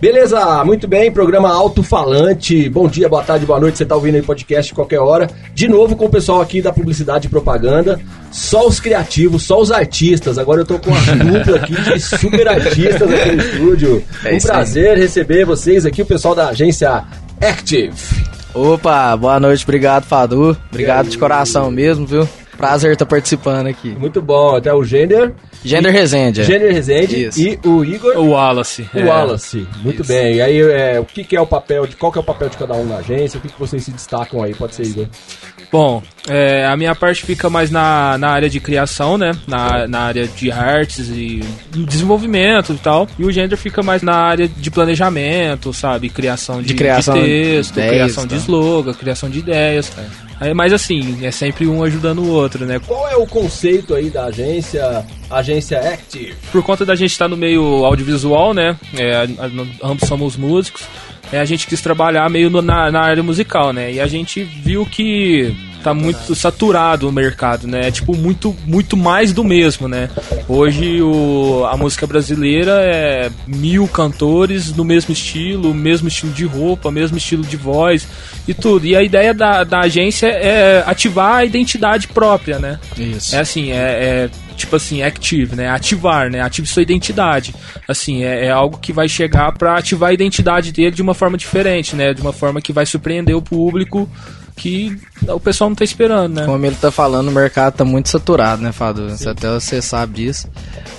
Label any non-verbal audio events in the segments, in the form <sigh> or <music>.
Beleza, muito bem, programa Alto Falante. Bom dia, boa tarde, boa noite. Você tá ouvindo aí podcast qualquer hora. De novo com o pessoal aqui da publicidade e propaganda. Só os criativos, só os artistas. Agora eu tô com uma <laughs> dupla aqui de super artistas aqui no estúdio. É um isso aí. prazer receber vocês aqui, o pessoal da agência Active. Opa, boa noite, obrigado, Fadu. Obrigado de coração mesmo, viu? Prazer estar participando aqui. Muito bom, até o Gender, Gender Resende. é. Gender Rezende Isso. e o Igor. O Wallace. O é. Wallace, muito Isso. bem. E aí, é, o que, que é o papel de qual que é o papel de cada um na agência? O que, que vocês se destacam aí? Pode ser Igor. Bom, é, a minha parte fica mais na, na área de criação, né? Na, na área de artes e desenvolvimento e tal. E o gender fica mais na área de planejamento, sabe? Criação de, De criação de de texto, ideias, criação de tá. slogan, criação de ideias. Aí, mas assim, é sempre um ajudando o outro, né? Qual é o conceito aí da agência, agência Active? por conta da gente estar no meio audiovisual, né? É, ambos somos músicos. é, a gente quis trabalhar meio no- na, na área musical, né? E a gente viu que tá muito saturado o mercado, né? É tipo muito, muito mais do mesmo, né? Hoje o, a música brasileira é mil cantores no mesmo estilo, mesmo estilo de roupa, mesmo estilo de voz e tudo. E a ideia da, da agência é ativar a identidade própria, né? Isso. É assim, é, é, tipo assim, active, né? Ativar, né? Ative sua identidade. Assim, é, é algo que vai chegar pra ativar a identidade dele de uma forma diferente, né? De uma forma que vai surpreender o público que o pessoal não tá esperando, né? Como ele tá falando, o mercado tá muito saturado, né, Fadu? Isso Até você sabe disso.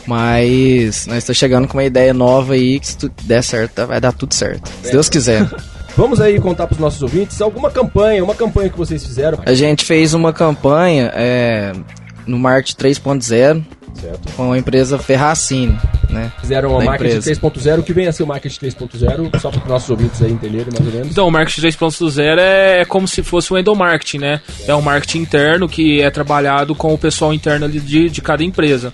Mas nós estamos chegando com uma ideia nova aí que se tudo der certo, vai dar tudo certo. Se Deus quiser. <laughs> Vamos aí contar pros nossos ouvintes alguma campanha, uma campanha que vocês fizeram. A gente fez uma campanha é, no Marketing 3.0 Certo. com a empresa Ferracine, né? Fizeram a Da marketing empresa. 3.0. O que vem a ser o marketing 3.0? Só para os nossos ouvintes aí entenderem mais ou menos. Então, o marketing 3.0 é como se fosse o endomarketing, né? É um marketing interno que é trabalhado com o pessoal interno ali de, de cada empresa.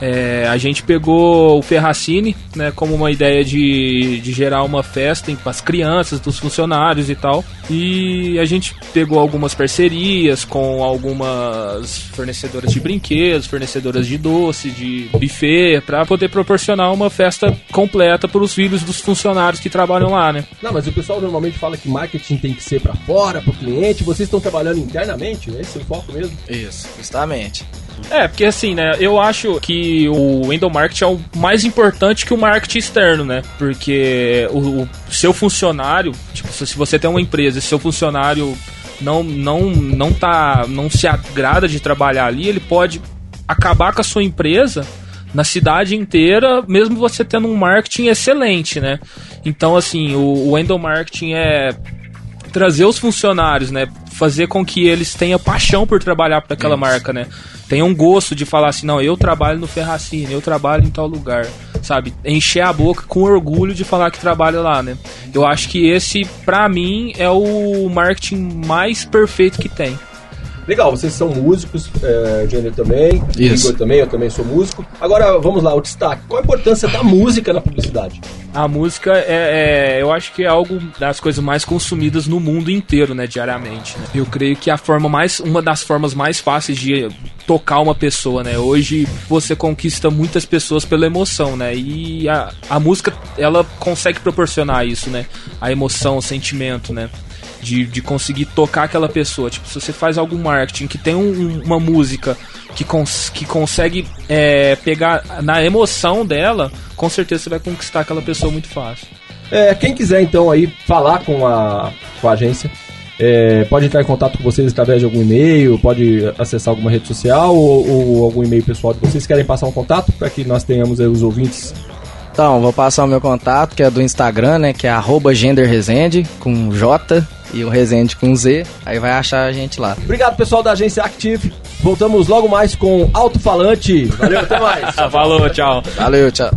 É, a gente pegou o Ferracine, né, como uma ideia de, de gerar uma festa para as crianças, dos funcionários e tal. E a gente pegou algumas parcerias com algumas fornecedoras de brinquedos, fornecedoras de doce, de buffet, para poder proporcionar uma festa completa para os filhos dos funcionários que trabalham lá, né? Não, mas o pessoal normalmente fala que marketing tem que ser para fora, para o cliente. Vocês estão trabalhando internamente? Esse é o foco mesmo? Isso, justamente. É, porque assim, né, eu acho que o endomarketing é o mais importante que o marketing externo, né? Porque o, o seu funcionário, tipo, se você tem uma empresa e seu funcionário não, não, não tá. não se agrada de trabalhar ali, ele pode acabar com a sua empresa na cidade inteira, mesmo você tendo um marketing excelente, né? Então, assim, o, o endomarketing é trazer os funcionários, né? Fazer com que eles tenham paixão por trabalhar para aquela marca, né? Tenham gosto de falar assim, não, eu trabalho no Ferracine, eu trabalho em tal lugar, sabe? Encher a boca com orgulho de falar que trabalha lá, né? Eu acho que esse, pra mim, é o marketing mais perfeito que tem. Legal, vocês são músicos, é, também, Isso. Igor também, eu também sou músico. Agora vamos lá, o destaque. Qual a importância da música na publicidade? A música é, é- eu acho que é algo das coisas mais consumidas no mundo inteiro, né, diariamente. né? Eu creio que a forma mais, uma das formas mais fáceis de tocar uma pessoa, né? Hoje você conquista muitas pessoas pela emoção, né? E a, a música ela consegue proporcionar isso, né? A emoção, o sentimento, né? De, de conseguir tocar aquela pessoa. Tipo, se você faz algum marketing que tem um- uma música que, cons que consegue é, pegar na emoção dela, com certeza você vai conquistar aquela pessoa muito fácil. É, quem quiser então aí falar com a, com a agência, é, pode entrar em contato com vocês através de algum e-mail, pode acessar alguma rede social ou, ou algum e-mail pessoal de vocês. Querem passar um contato para que nós tenhamos aí os ouvintes? Então, vou passar o meu contato, que é do Instagram, né? Que é arroba genderresende, com J e o Resende com Z. Aí vai achar a gente lá. Obrigado pessoal da agência Active. Voltamos logo mais com Alto Falante. Valeu, até mais. <laughs> Falou, tchau. Valeu, tchau.